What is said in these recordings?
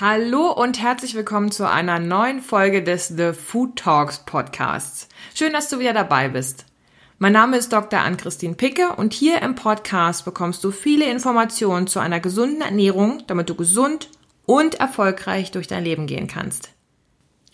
Hallo und herzlich willkommen zu einer neuen Folge des The Food Talks Podcasts. Schön, dass du wieder dabei bist. Mein Name ist Dr. Ann-Christine Picke und hier im Podcast bekommst du viele Informationen zu einer gesunden Ernährung, damit du gesund und erfolgreich durch dein Leben gehen kannst.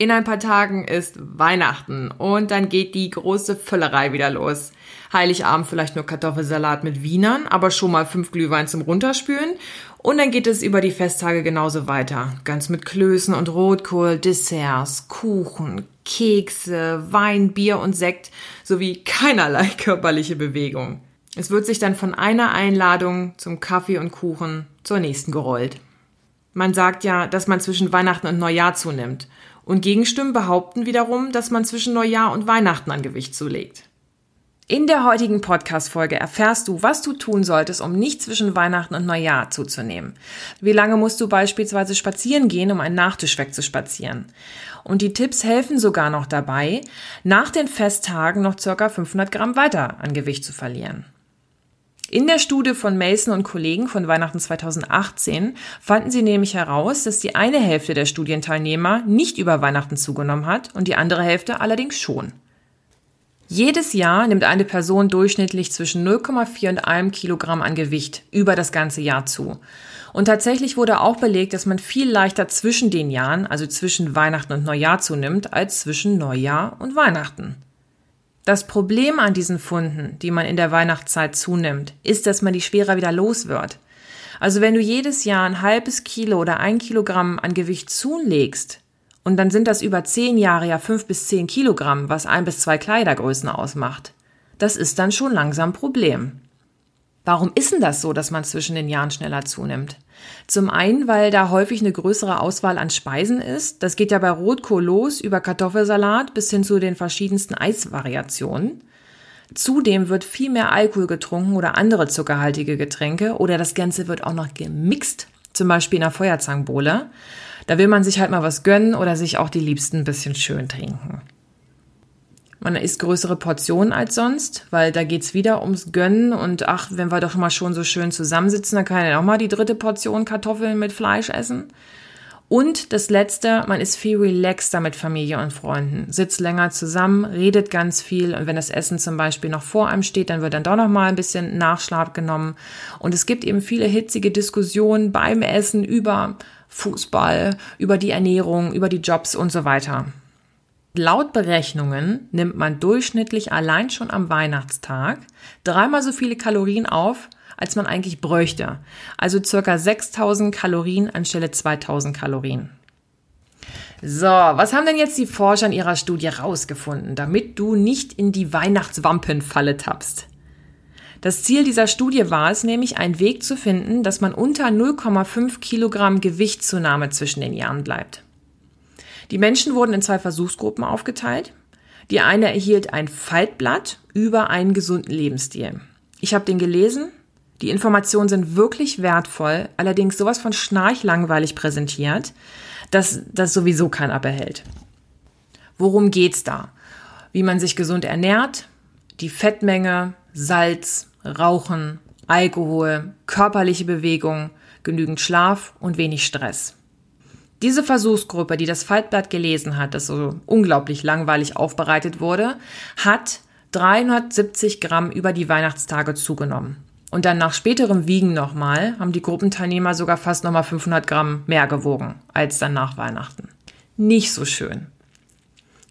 In ein paar Tagen ist Weihnachten und dann geht die große Völlerei wieder los. Heiligabend vielleicht nur Kartoffelsalat mit Wienern, aber schon mal fünf Glühwein zum Runterspülen. Und dann geht es über die Festtage genauso weiter. Ganz mit Klößen und Rotkohl, Desserts, Kuchen, Kekse, Wein, Bier und Sekt sowie keinerlei körperliche Bewegung. Es wird sich dann von einer Einladung zum Kaffee und Kuchen zur nächsten gerollt. Man sagt ja, dass man zwischen Weihnachten und Neujahr zunimmt. Und Gegenstimmen behaupten wiederum, dass man zwischen Neujahr und Weihnachten an Gewicht zulegt. In der heutigen Podcast-Folge erfährst du, was du tun solltest, um nicht zwischen Weihnachten und Neujahr zuzunehmen. Wie lange musst du beispielsweise spazieren gehen, um einen Nachtisch wegzuspazieren? Und die Tipps helfen sogar noch dabei, nach den Festtagen noch circa 500 Gramm weiter an Gewicht zu verlieren. In der Studie von Mason und Kollegen von Weihnachten 2018 fanden sie nämlich heraus, dass die eine Hälfte der Studienteilnehmer nicht über Weihnachten zugenommen hat und die andere Hälfte allerdings schon. Jedes Jahr nimmt eine Person durchschnittlich zwischen 0,4 und 1 Kilogramm an Gewicht über das ganze Jahr zu. Und tatsächlich wurde auch belegt, dass man viel leichter zwischen den Jahren, also zwischen Weihnachten und Neujahr zunimmt, als zwischen Neujahr und Weihnachten. Das Problem an diesen Funden, die man in der Weihnachtszeit zunimmt, ist, dass man die schwerer wieder los wird. Also wenn du jedes Jahr ein halbes Kilo oder ein Kilogramm an Gewicht zulegst, und dann sind das über zehn Jahre ja fünf bis zehn Kilogramm, was ein bis zwei Kleidergrößen ausmacht. Das ist dann schon langsam Problem. Warum ist denn das so, dass man zwischen den Jahren schneller zunimmt? Zum einen, weil da häufig eine größere Auswahl an Speisen ist. Das geht ja bei Rotkohl los über Kartoffelsalat bis hin zu den verschiedensten Eisvariationen. Zudem wird viel mehr Alkohol getrunken oder andere zuckerhaltige Getränke oder das Ganze wird auch noch gemixt, zum Beispiel in einer Feuerzangenbowle. Da will man sich halt mal was gönnen oder sich auch die Liebsten ein bisschen schön trinken. Man isst größere Portionen als sonst, weil da geht's wieder ums Gönnen und ach, wenn wir doch mal schon so schön zusammensitzen, dann kann ja auch mal die dritte Portion Kartoffeln mit Fleisch essen. Und das letzte, man ist viel relaxter mit Familie und Freunden, sitzt länger zusammen, redet ganz viel und wenn das Essen zum Beispiel noch vor einem steht, dann wird dann doch noch mal ein bisschen Nachschlag genommen und es gibt eben viele hitzige Diskussionen beim Essen über Fußball, über die Ernährung, über die Jobs und so weiter. Laut Berechnungen nimmt man durchschnittlich allein schon am Weihnachtstag dreimal so viele Kalorien auf, als man eigentlich bräuchte. Also circa 6000 Kalorien anstelle 2000 Kalorien. So, was haben denn jetzt die Forscher in ihrer Studie rausgefunden, damit du nicht in die Weihnachtswampenfalle tappst? Das Ziel dieser Studie war es nämlich, einen Weg zu finden, dass man unter 0,5 Kilogramm Gewichtszunahme zwischen den Jahren bleibt. Die Menschen wurden in zwei Versuchsgruppen aufgeteilt. Die eine erhielt ein Faltblatt über einen gesunden Lebensstil. Ich habe den gelesen. Die Informationen sind wirklich wertvoll, allerdings sowas von schnarchlangweilig präsentiert, dass das sowieso keiner behält. Worum geht's da? Wie man sich gesund ernährt, die Fettmenge, Salz, Rauchen, Alkohol, körperliche Bewegung, genügend Schlaf und wenig Stress. Diese Versuchsgruppe, die das Faltblatt gelesen hat, das so unglaublich langweilig aufbereitet wurde, hat 370 Gramm über die Weihnachtstage zugenommen. Und dann nach späterem Wiegen nochmal haben die Gruppenteilnehmer sogar fast nochmal 500 Gramm mehr gewogen als dann nach Weihnachten. Nicht so schön.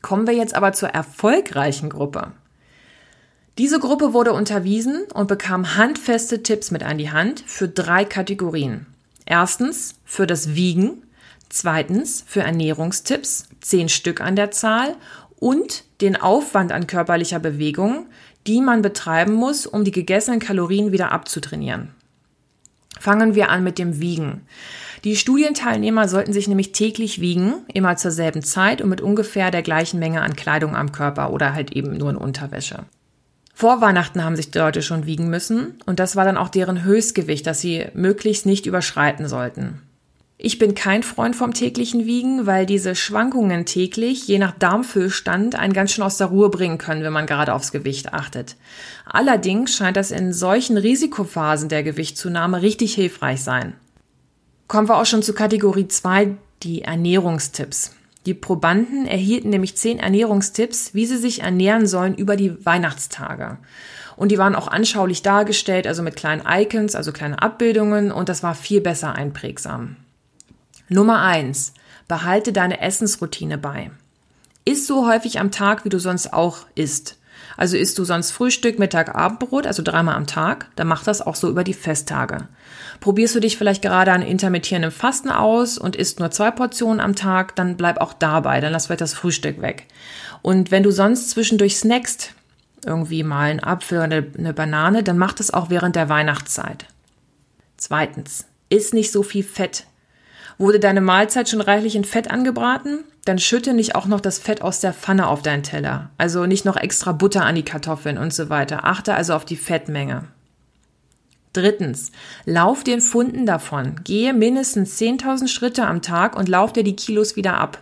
Kommen wir jetzt aber zur erfolgreichen Gruppe. Diese Gruppe wurde unterwiesen und bekam handfeste Tipps mit an die Hand für drei Kategorien. Erstens für das Wiegen, Zweitens für Ernährungstipps, zehn Stück an der Zahl und den Aufwand an körperlicher Bewegung, die man betreiben muss, um die gegessenen Kalorien wieder abzutrainieren. Fangen wir an mit dem Wiegen. Die Studienteilnehmer sollten sich nämlich täglich wiegen, immer zur selben Zeit und mit ungefähr der gleichen Menge an Kleidung am Körper oder halt eben nur in Unterwäsche. Vor Weihnachten haben sich die Leute schon wiegen müssen und das war dann auch deren Höchstgewicht, das sie möglichst nicht überschreiten sollten. Ich bin kein Freund vom täglichen Wiegen, weil diese Schwankungen täglich, je nach Darmfüllstand, einen ganz schön aus der Ruhe bringen können, wenn man gerade aufs Gewicht achtet. Allerdings scheint das in solchen Risikophasen der Gewichtszunahme richtig hilfreich sein. Kommen wir auch schon zu Kategorie 2, die Ernährungstipps. Die Probanden erhielten nämlich zehn Ernährungstipps, wie sie sich ernähren sollen über die Weihnachtstage. Und die waren auch anschaulich dargestellt, also mit kleinen Icons, also kleine Abbildungen, und das war viel besser einprägsam. Nummer eins: Behalte deine Essensroutine bei. Iss so häufig am Tag, wie du sonst auch isst. Also isst du sonst Frühstück, Mittag, Abendbrot, also dreimal am Tag, dann mach das auch so über die Festtage. Probierst du dich vielleicht gerade an intermittierendem Fasten aus und isst nur zwei Portionen am Tag, dann bleib auch dabei, dann lass vielleicht das Frühstück weg. Und wenn du sonst zwischendurch snackst, irgendwie mal einen Apfel oder eine Banane, dann mach das auch während der Weihnachtszeit. Zweitens, iss nicht so viel Fett. Wurde deine Mahlzeit schon reichlich in Fett angebraten? Dann schütte nicht auch noch das Fett aus der Pfanne auf deinen Teller. Also nicht noch extra Butter an die Kartoffeln und so weiter. Achte also auf die Fettmenge. Drittens, lauf den Funden davon. Gehe mindestens 10.000 Schritte am Tag und lauf dir die Kilos wieder ab.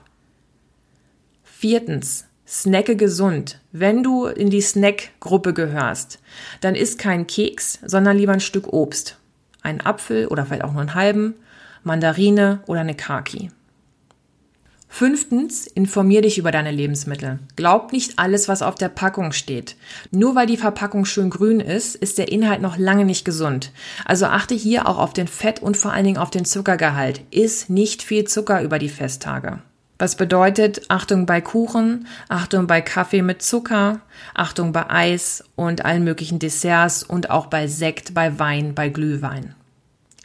Viertens, snacke gesund. Wenn du in die Snack-Gruppe gehörst, dann isst kein Keks, sondern lieber ein Stück Obst. Ein Apfel oder vielleicht auch nur einen halben Mandarine oder eine Kaki. Fünftens, informier dich über deine Lebensmittel. Glaub nicht alles, was auf der Packung steht. Nur weil die Verpackung schön grün ist, ist der Inhalt noch lange nicht gesund. Also achte hier auch auf den Fett und vor allen Dingen auf den Zuckergehalt. Iss nicht viel Zucker über die Festtage. Was bedeutet Achtung bei Kuchen, Achtung bei Kaffee mit Zucker, Achtung bei Eis und allen möglichen Desserts und auch bei Sekt, bei Wein, bei Glühwein.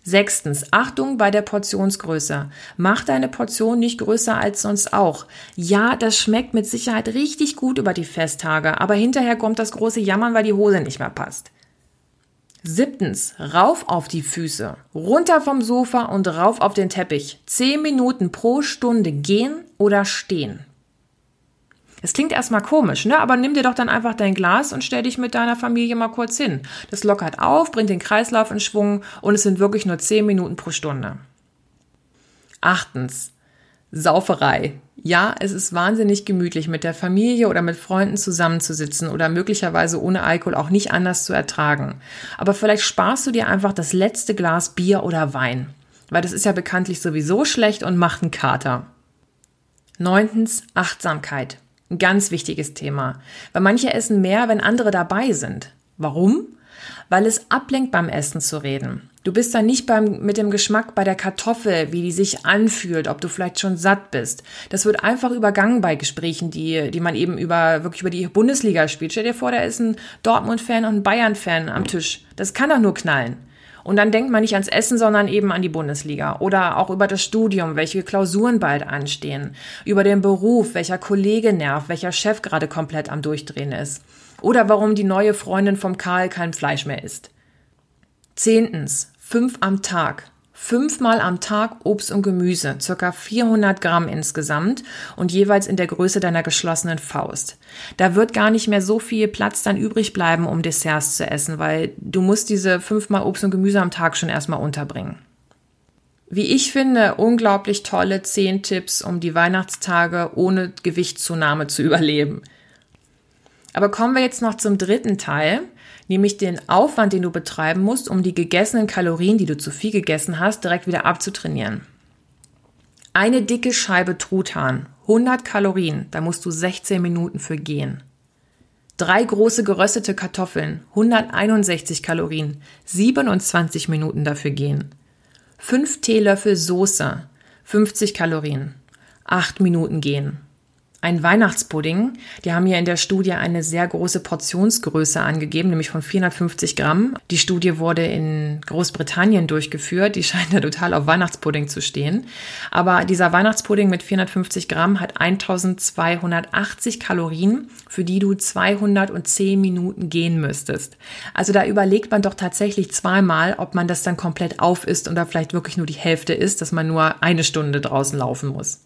Sechstens, Achtung bei der Portionsgröße. Mach deine Portion nicht größer als sonst auch. Ja, das schmeckt mit Sicherheit richtig gut über die Festtage, aber hinterher kommt das große Jammern, weil die Hose nicht mehr passt. Siebtens, rauf auf die Füße, runter vom Sofa und rauf auf den Teppich. Zehn Minuten pro Stunde gehen oder stehen. Es klingt erstmal komisch, ne? Aber nimm dir doch dann einfach dein Glas und stell dich mit deiner Familie mal kurz hin. Das lockert auf, bringt den Kreislauf in Schwung und es sind wirklich nur 10 Minuten pro Stunde. Achtens. Sauferei. Ja, es ist wahnsinnig gemütlich, mit der Familie oder mit Freunden zusammenzusitzen oder möglicherweise ohne Alkohol auch nicht anders zu ertragen. Aber vielleicht sparst du dir einfach das letzte Glas Bier oder Wein. Weil das ist ja bekanntlich sowieso schlecht und macht einen Kater. Neuntens, Achtsamkeit. Ein ganz wichtiges Thema. Weil manche essen mehr, wenn andere dabei sind. Warum? Weil es ablenkt beim Essen zu reden. Du bist dann nicht beim, mit dem Geschmack bei der Kartoffel, wie die sich anfühlt, ob du vielleicht schon satt bist. Das wird einfach übergangen bei Gesprächen, die, die man eben über, wirklich über die Bundesliga spielt. Stell dir vor, da ist ein Dortmund-Fan und ein Bayern-Fan am Tisch. Das kann doch nur knallen. Und dann denkt man nicht ans Essen, sondern eben an die Bundesliga oder auch über das Studium, welche Klausuren bald anstehen, über den Beruf, welcher Kollege nervt, welcher Chef gerade komplett am Durchdrehen ist oder warum die neue Freundin vom Karl kein Fleisch mehr isst. Zehntens, fünf am Tag fünfmal am Tag Obst und Gemüse, circa 400 Gramm insgesamt und jeweils in der Größe deiner geschlossenen Faust. Da wird gar nicht mehr so viel Platz dann übrig bleiben, um Desserts zu essen, weil du musst diese fünfmal Obst und Gemüse am Tag schon erstmal unterbringen. Wie ich finde, unglaublich tolle zehn Tipps, um die Weihnachtstage ohne Gewichtszunahme zu überleben. Aber kommen wir jetzt noch zum dritten Teil, nämlich den Aufwand, den du betreiben musst, um die gegessenen Kalorien, die du zu viel gegessen hast, direkt wieder abzutrainieren. Eine dicke Scheibe Truthahn, 100 Kalorien, da musst du 16 Minuten für gehen. Drei große geröstete Kartoffeln, 161 Kalorien, 27 Minuten dafür gehen. Fünf Teelöffel Soße, 50 Kalorien, 8 Minuten gehen ein Weihnachtspudding. Die haben ja in der Studie eine sehr große Portionsgröße angegeben, nämlich von 450 Gramm. Die Studie wurde in Großbritannien durchgeführt. Die scheint da total auf Weihnachtspudding zu stehen. Aber dieser Weihnachtspudding mit 450 Gramm hat 1280 Kalorien, für die du 210 Minuten gehen müsstest. Also da überlegt man doch tatsächlich zweimal, ob man das dann komplett auf isst oder vielleicht wirklich nur die Hälfte ist, dass man nur eine Stunde draußen laufen muss.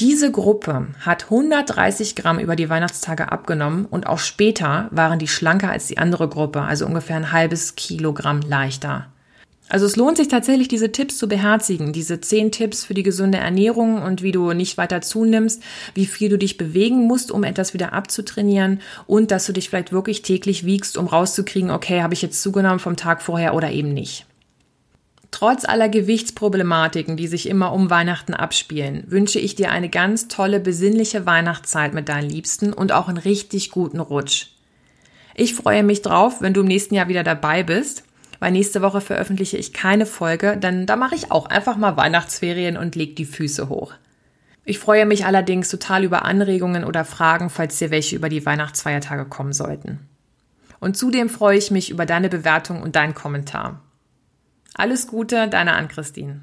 Diese Gruppe hat 130 Gramm über die Weihnachtstage abgenommen und auch später waren die schlanker als die andere Gruppe, also ungefähr ein halbes Kilogramm leichter. Also es lohnt sich tatsächlich, diese Tipps zu beherzigen, diese zehn Tipps für die gesunde Ernährung und wie du nicht weiter zunimmst, wie viel du dich bewegen musst, um etwas wieder abzutrainieren und dass du dich vielleicht wirklich täglich wiegst, um rauszukriegen, okay, habe ich jetzt zugenommen vom Tag vorher oder eben nicht. Trotz aller Gewichtsproblematiken, die sich immer um Weihnachten abspielen, wünsche ich dir eine ganz tolle, besinnliche Weihnachtszeit mit deinen Liebsten und auch einen richtig guten Rutsch. Ich freue mich drauf, wenn du im nächsten Jahr wieder dabei bist weil nächste Woche veröffentliche ich keine Folge, denn da mache ich auch einfach mal Weihnachtsferien und leg die Füße hoch. Ich freue mich allerdings total über Anregungen oder Fragen, falls dir welche über die Weihnachtsfeiertage kommen sollten. Und zudem freue ich mich über deine Bewertung und deinen Kommentar. Alles Gute, deine Ann-Christine.